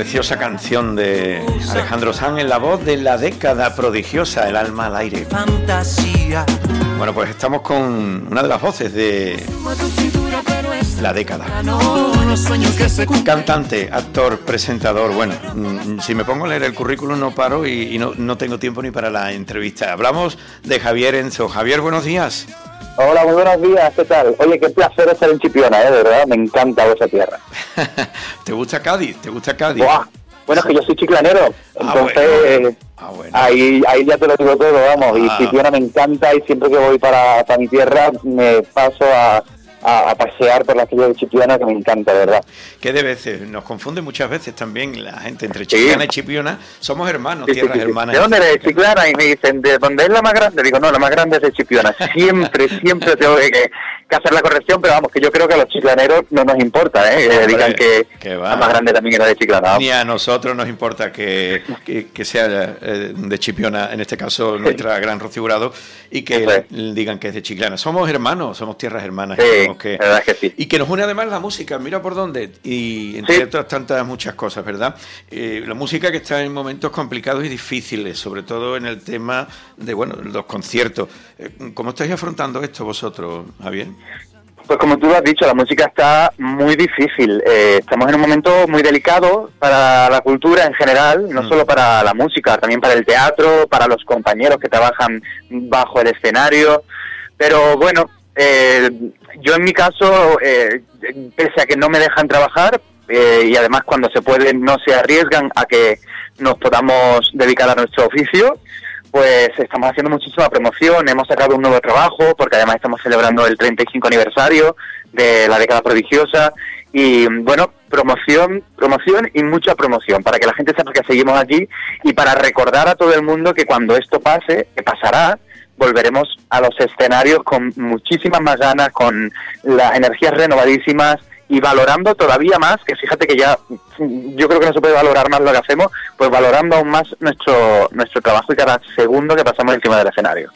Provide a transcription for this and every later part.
Preciosa canción de Alejandro Sanz en la voz de la década prodigiosa, El alma al aire. Fantasía. Bueno, pues estamos con una de las voces de la década. Cantante, actor, presentador. Bueno, mm, si me pongo a leer el currículum no paro y, y no, no tengo tiempo ni para la entrevista. Hablamos de Javier Enzo. Javier, buenos días. Hola, muy buenos días, ¿qué tal? Oye, qué placer estar en Chipiona, ¿eh? de verdad, me encanta vuestra tierra. ¿Te gusta Cádiz? ¿Te gusta Cádiz? Buah, Bueno, es que yo soy chiclanero, Ah, entonces bueno. Ah, bueno. ahí, ahí ya te lo digo todo, vamos, Ah. y Chipiona me encanta y siempre que voy para, para mi tierra me paso a, a, a pasear por la calle de Chipiona, que me encanta, verdad. Que de veces, nos confunde muchas veces también la gente entre Chiclana y Chipiona. Somos hermanos, Sí, sí, tierras sí, sí. hermanas. ¿De dónde eres? Chiclana, y me dicen, ¿de dónde es la más grande? Digo, no, la más grande es de Chipiona. Siempre, siempre tengo que, que hacer la corrección, pero vamos, que yo creo que a los chiclaneros no nos importa, ¿eh? Hombre, digan que que la más grande también era de Chiclana. Ni a nosotros nos importa que, que- que sea eh, de Chipiona, en este caso nuestra gran Rocibrado, y que digan que es de Chiclana. Somos hermanos, somos tierras hermanas. Sí, y que- la es que. Y que nos une además la música, mira por dónde, y entre otras tantas muchas cosas, ¿verdad? Eh, la música que está en momentos complicados y difíciles, sobre todo en el tema de, bueno, los conciertos. Eh, ¿Cómo estáis afrontando esto vosotros, Javier? Pues como tú lo has dicho, la música está muy difícil. Eh, estamos en un momento muy delicado para la cultura en general, no Mm. solo para la música, también para el teatro, para los compañeros que trabajan bajo el escenario. Pero bueno, eh, yo en mi caso, eh, pese a que no me dejan trabajar eh, y además cuando se puede no se arriesgan a que nos podamos dedicar a nuestro oficio, pues estamos haciendo muchísima promoción, hemos sacado un nuevo trabajo, porque además estamos celebrando el 35 aniversario de la década prodigiosa, y bueno, promoción, promoción y mucha promoción, para que la gente sepa que seguimos aquí y para recordar a todo el mundo que cuando esto pase, que pasará, volveremos a los escenarios con muchísimas más ganas, con las energías renovadísimas y valorando todavía más, que fíjate que ya yo creo que no se puede valorar más lo que hacemos, pues valorando aún más nuestro nuestro trabajo y cada segundo que pasamos encima del escenario.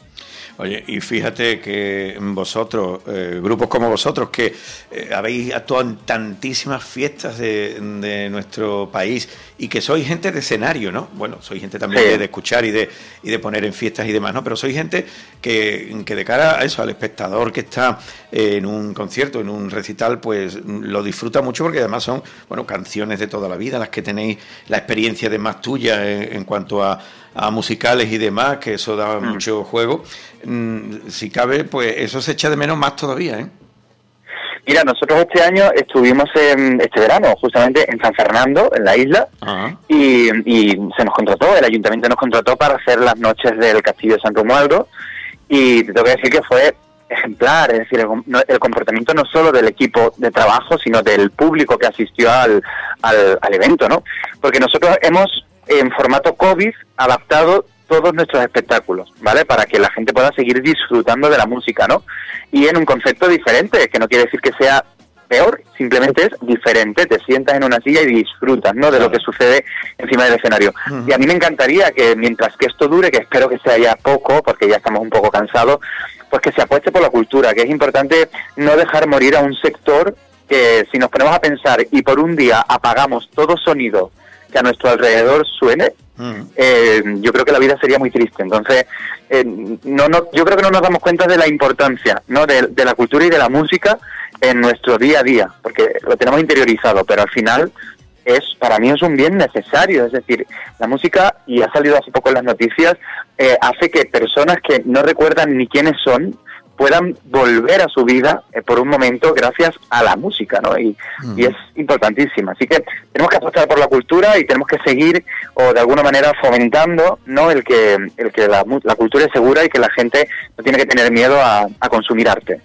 Oye, y fíjate que vosotros, eh, grupos como vosotros, que eh, habéis actuado en tantísimas fiestas de, de nuestro país y que sois gente de escenario, ¿no? Bueno, sois gente también Sí. de, de escuchar y de, y de poner en fiestas y demás, ¿no? Pero sois gente que, que de cara a eso, al espectador que está en un concierto, en un recital, pues lo disfruta mucho porque además son, bueno, canciones de toda la vida, las que tenéis la experiencia de más tuya en, en cuanto a, a musicales y demás, que eso da mucho juego. Mm, si cabe, pues eso se echa de menos más todavía, ¿eh? Mira, nosotros este año estuvimos en, este verano justamente en San Fernando, en la isla, y, y se nos contrató, el ayuntamiento nos contrató para hacer las noches del Castillo de San Romualdo y te tengo que decir que fue ejemplar, es decir, el, el comportamiento no solo del equipo de trabajo, sino del público que asistió al, al, al evento, ¿no? Porque nosotros hemos, en formato COVID, adaptado todos nuestros espectáculos, ¿vale? Para que la gente pueda seguir disfrutando de la música, ¿no? Y en un concepto diferente, que no quiere decir que sea peor, simplemente es diferente, te sientas en una silla y disfrutas, ¿no? De lo que sucede encima del escenario. Y a mí me encantaría que mientras que esto dure, que espero que sea ya poco, porque ya estamos un poco cansados, pues que se apueste por la cultura, que es importante no dejar morir a un sector que si nos ponemos a pensar y por un día apagamos todo sonido que a nuestro alrededor suene, Mm. eh, yo creo que la vida sería muy triste. Entonces, eh, no, no, yo creo que no nos damos cuenta de la importancia ¿no? de, de la cultura y de la música en nuestro día a día, porque lo tenemos interiorizado, pero al final es para mí es un bien necesario. Es decir, la música, y ha salido hace poco en las noticias, eh, hace que personas que no recuerdan ni quiénes son puedan volver a su vida eh, por un momento gracias a la música, ¿no? Y, y, es importantísima. Así que tenemos que apostar por la cultura y tenemos que seguir o de alguna manera fomentando, ¿no? El que, el que la, la cultura es segura y que la gente no tiene que tener miedo a, a consumir arte.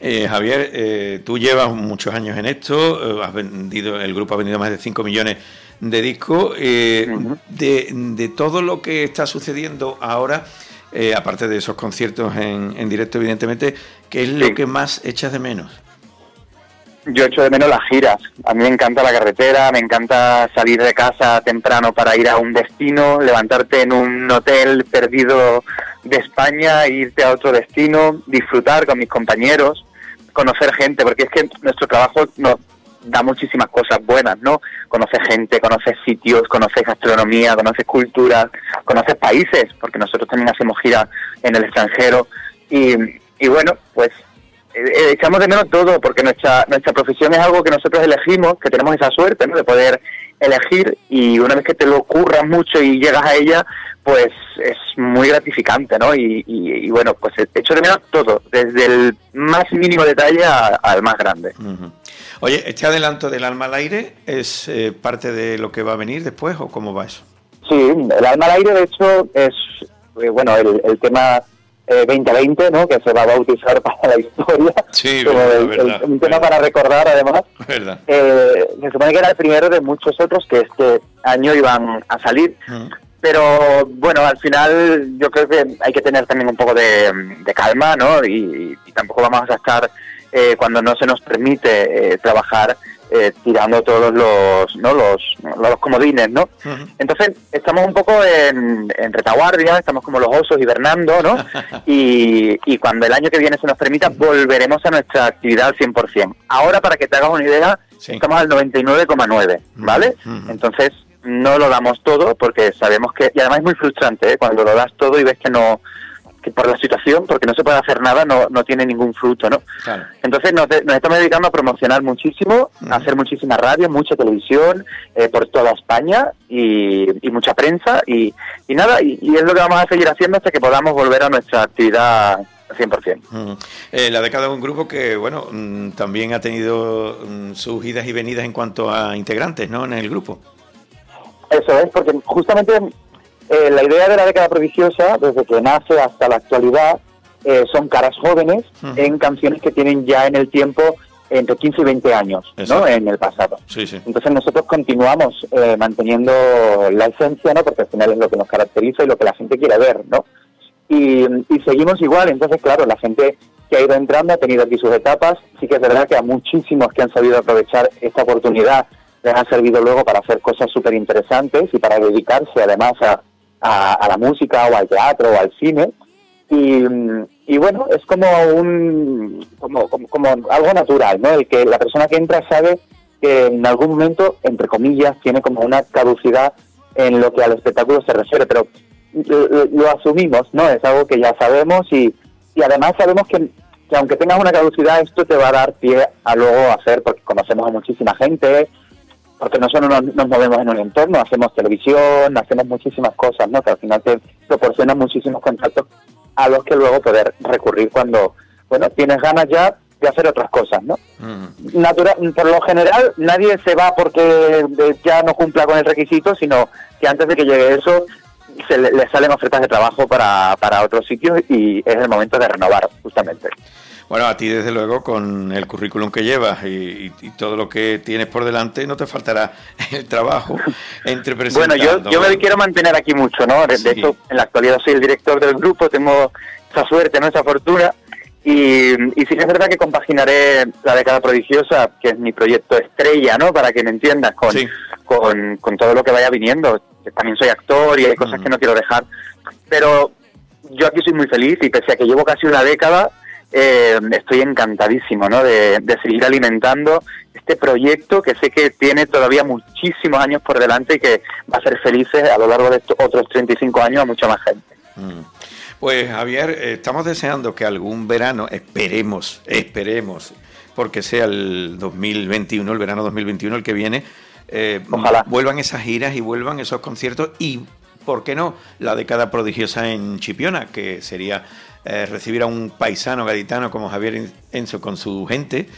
Eh, Javier, eh, tú llevas muchos años en esto, has vendido, el grupo ha vendido más de 5 millones de discos. de, de todo lo que está sucediendo ahora, eh, aparte de esos conciertos en, en, directo, evidentemente, ¿qué es lo que más echas de menos? Yo echo de menos las giras. A mí me encanta la carretera, me encanta salir de casa temprano para ir a un destino, levantarte en un hotel perdido de España, e irte a otro destino, disfrutar con mis compañeros, conocer gente, porque es que nuestro trabajo nos da muchísimas cosas buenas, ¿no? Conoces gente, conoces sitios, conoces gastronomía, conoces culturas, conoces países, porque nosotros también hacemos gira en el extranjero. Y, bueno, pues eh, echamos de menos todo, porque nuestra, nuestra profesión es algo que nosotros elegimos, que tenemos esa suerte, ¿no? De poder elegir y una vez que te lo ocurras mucho y llegas a ella, pues es muy gratificante, ¿no? Y, y, y bueno, pues echo de menos todo, desde el más mínimo detalle al más grande. Oye, ¿este adelanto del alma al aire es eh, parte de lo que va a venir después o cómo va eso? Sí, el alma al aire de hecho es, eh, bueno, el, el tema eh, 2020, ¿no? Que se va a bautizar para la historia. Sí, como verdad, el, verdad, el, un tema verdad. para recordar además. ¿Verdad? Eh, se supone que era el primero de muchos otros que este año iban a salir. Mm. Pero bueno, al final yo creo que hay que tener también un poco de, de calma, ¿no? Y, y, tampoco vamos a estar eh, cuando no se nos permite eh, trabajar eh, tirando todos los, ¿no? los, los comodines, ¿no? Uh -huh. Entonces estamos un poco en, en, retaguardia, estamos como los osos hibernando, ¿no? y, y cuando el año que viene se nos permita volveremos a nuestra actividad al 100%. Ahora, para que te hagas una idea, sí. estamos al 99,9, ¿vale? Uh -huh. Entonces no lo damos todo porque sabemos que, y además es muy frustrante ¿eh? cuando lo das todo y ves que no, que por la situación, porque no se puede hacer nada, no, no tiene ningún fruto, ¿no? Claro. Entonces nos, nos, estamos dedicando a promocionar muchísimo, uh -huh. a hacer muchísima radio, mucha televisión eh, por toda España y, y mucha prensa y, y nada, y, y, es lo que vamos a seguir haciendo hasta que podamos volver a nuestra actividad al 100%. Uh -huh. eh, la década de un grupo que, bueno, mmm, también ha tenido mmm, sus idas y venidas en cuanto a integrantes, ¿no? En el grupo. Eso es, porque justamente eh, la idea de la década prodigiosa, desde que nace hasta la actualidad, eh, son caras jóvenes uh -huh. en canciones que tienen ya en el tiempo entre 15 y 20 años, Exacto. ¿no? En el pasado. Sí, sí. Entonces nosotros continuamos eh, manteniendo la esencia, ¿no? Porque al final es lo que nos caracteriza y lo que la gente quiere ver, ¿no? Y, y seguimos igual, entonces claro, la gente que ha ido entrando ha tenido aquí sus etapas, sí que es verdad que a muchísimos que han sabido aprovechar esta oportunidad les ha servido luego para hacer cosas súper interesantes y para dedicarse además a, a, la música o al teatro o al cine. Y, y bueno, es como un como, como, como, algo natural, ¿no? El que la persona que entra sabe que en algún momento, entre comillas, tiene como una caducidad en lo que al espectáculo se refiere, pero lo, lo asumimos, ¿no? Es algo que ya sabemos y, y además sabemos que, que aunque tengas una caducidad, esto te va a dar pie a luego hacer, porque conocemos a muchísima gente, porque nosotros nos, nos, movemos en un entorno, hacemos televisión, hacemos muchísimas cosas, ¿no? Que al final te proporcionan muchísimos contactos a los que luego poder recurrir cuando, bueno, tienes ganas ya de hacer otras cosas, ¿no? Mm. Natural, por lo general, nadie se va porque ya no cumpla con el requisito, sino que antes de que llegue eso, se le, le salen ofertas de trabajo para, para otros sitios y es el momento de renovar, justamente. Bueno, a ti desde luego con el currículum que llevas y, todo lo que tienes por delante no te faltará el trabajo entre Bueno, yo, yo me quiero mantener aquí mucho, ¿no? De, sí. hecho, en la actualidad soy el director del grupo, tengo esa suerte, ¿no? Esa fortuna. Y, y sí que es verdad que compaginaré la década prodigiosa, que es mi proyecto estrella, ¿no? Para que me entiendas, con, sí. con, con, todo lo que vaya viniendo. También soy actor y hay cosas mm. que no quiero dejar. Pero yo aquí soy muy feliz y pese a que llevo casi una década, eh, estoy encantadísimo ¿no? de, de, seguir alimentando este proyecto que sé que tiene todavía muchísimos años por delante y que va a ser felices a lo largo de estos otros 35 años a mucha más gente. Mm. Pues Javier, eh, estamos deseando que algún verano, esperemos, esperemos, porque sea el 2021, el verano 2021 el que viene, eh, Ojalá. vuelvan esas giras y vuelvan esos conciertos y, ¿por qué no?, la década prodigiosa en Chipiona, que sería eh, recibir a un paisano gaditano como Javier Enzo con su gente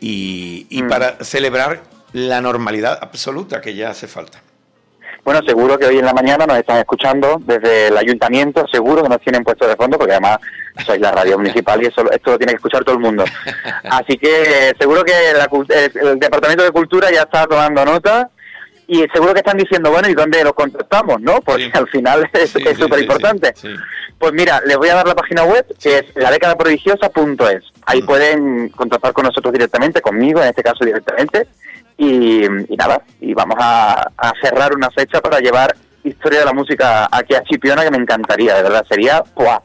y, y Mm. para celebrar la normalidad absoluta que ya hace falta. Bueno, seguro que hoy en la mañana nos están escuchando desde el ayuntamiento, seguro que nos tienen puesto de fondo, porque además sois la radio municipal y eso, esto lo tiene que escuchar todo el mundo. Así que eh, seguro que la el Departamento de Cultura ya está tomando nota y seguro que están diciendo, bueno, ¿y dónde los contactamos? ¿No? Porque Sí. al final es Sí, sí, súper importante. Pues mira, les voy a dar la página web que es ladecadaprodigiosa.es. Ahí Mm. pueden contactar con nosotros directamente, conmigo en este caso directamente. Y, y nada, y vamos a, a cerrar una fecha para llevar historia de la música aquí a Chipiona que me encantaría, de verdad, sería ¡buah!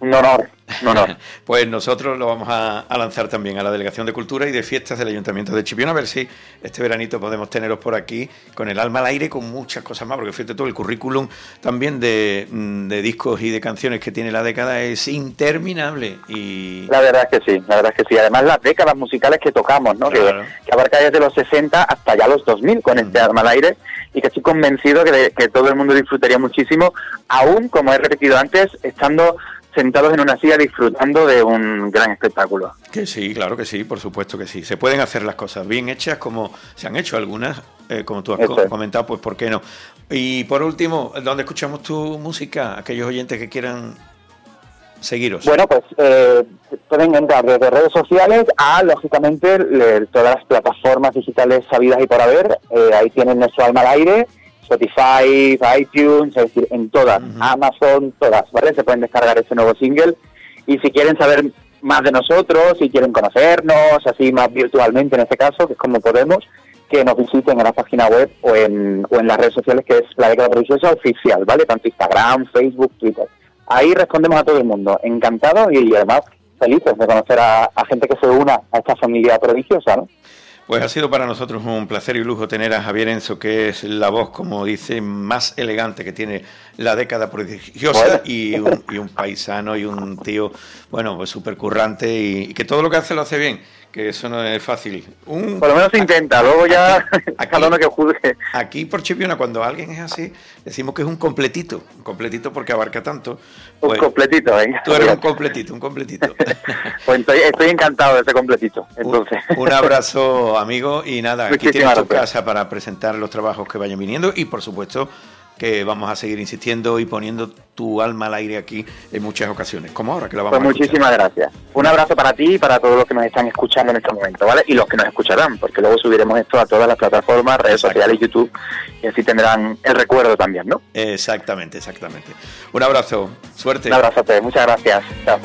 un honor, un honor. Pues nosotros lo vamos a, a lanzar también a la Delegación de Cultura y de Fiestas del Ayuntamiento de Chipiona, a ver si este veranito podemos teneros por aquí con el alma al aire, con muchas cosas más, porque fíjate tú, el currículum también de, mm, de discos y de canciones que tiene la década es interminable y... La verdad es que sí, la verdad es que sí. Además, las décadas musicales que tocamos, ¿no? Que- Claro. Que, abarca desde los 60 hasta ya los 2000 con este arma al aire y que estoy convencido que, de- que todo el mundo disfrutaría muchísimo, aún, como he repetido antes, estando sentados en una silla disfrutando de un gran espectáculo. Que sí, claro que sí, por supuesto que sí. Se pueden hacer las cosas bien hechas como se han hecho algunas, eh, como tú has Eso comentado, pues ¿por qué no? Y por último, ¿dónde escuchamos tu música? Aquellos oyentes que quieran seguiros. Bueno, pues eh, pueden entrar desde redes sociales a, lógicamente, le- todas las plataformas digitales sabidas y por haber. Eh, ahí tienen nuestro alma al aire, Spotify, iTunes, es decir, en todas. Amazon, todas, ¿vale? Se pueden descargar ese nuevo single. Y si quieren saber más de nosotros, si quieren conocernos, así más virtualmente en este caso, que es como podemos, que nos visiten en la página web o en, o en las redes sociales, que es la década prodigiosa oficial, ¿vale? Tanto Instagram, Facebook, Twitter. Ahí respondemos a todo el mundo. Encantado y, además felices de conocer a, a gente que se una a esta familia prodigiosa, ¿no? Pues ha sido para nosotros un placer y lujo tener a Javier Enzo, que es la voz, como dice, más elegante que tiene la década prodigiosa y, un, y un paisano y un tío, bueno, pues súper currante y, y que todo lo que hace lo hace bien, que eso no es fácil. Un, Por lo menos intenta, luego ya aquí- cada uno que juzgue. Aquí por Chipiona, cuando alguien es así, decimos que es un completito, un completito porque abarca tanto. Un Pues, completito, venga. tú eres un completito, un completito. Pues estoy, estoy encantado de ese completito. Un, Entonces, un abrazo, amigo, y nada, aquí Muchísimas tienes tu gracias. casa para presentar los trabajos que vayan viniendo y por supuesto que vamos a seguir insistiendo y poniendo tu alma al aire aquí en muchas ocasiones, como ahora que la vamos pues a escuchar. muchísimas gracias. Un abrazo para ti y para todos los que nos están escuchando en este momento, ¿vale? Y los que nos escucharán, porque luego subiremos esto a todas las plataformas, redes Exacto. sociales, YouTube, y así tendrán el recuerdo también, ¿no? Exactamente, exactamente. Un abrazo, suerte. Un abrazote, muchas gracias. Chao.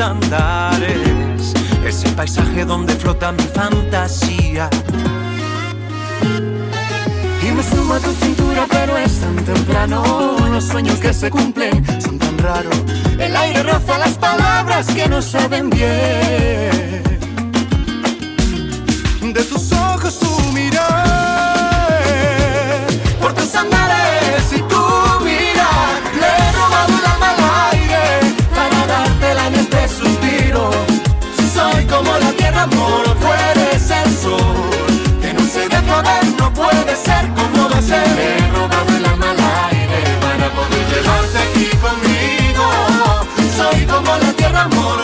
Andares. Es el paisaje donde flota mi fantasía. Y me sumo a tu cintura, pero es tan temprano. Los sueños que se cumplen son tan raros. El aire roza las palabras que no saben bien. De tus ojos tu mirar, por tus andares tierra, amor, tú eres el sol. Que no se deja ver, no puede ser como a ser. Le he robado el alma al aire para poder llevarte aquí conmigo. Soy como la tierra, amor,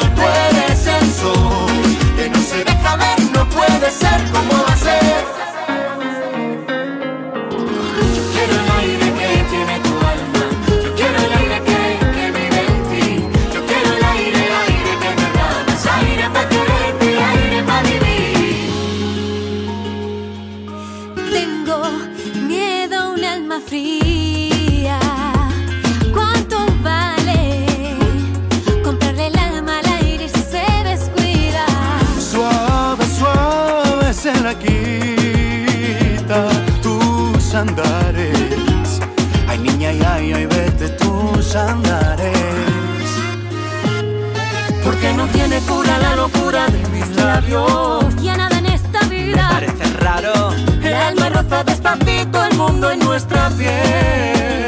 alma roza despacito el mundo en nuestra piel.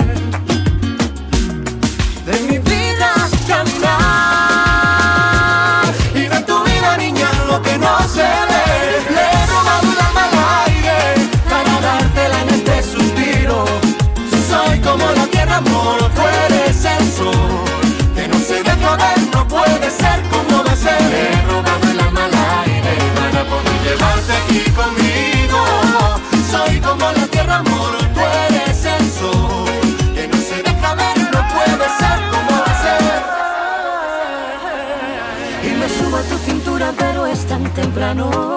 De mi vida caminar y de tu vida niña lo que no se ve. Le he robado el alma al aire para dártela en este suspiro. Soy como la tierra, amor, tú eres el sol que no se deja ver, no puede ser como de ser. Le he robado el alma al aire para poder llevarte aquí conmigo. Ser.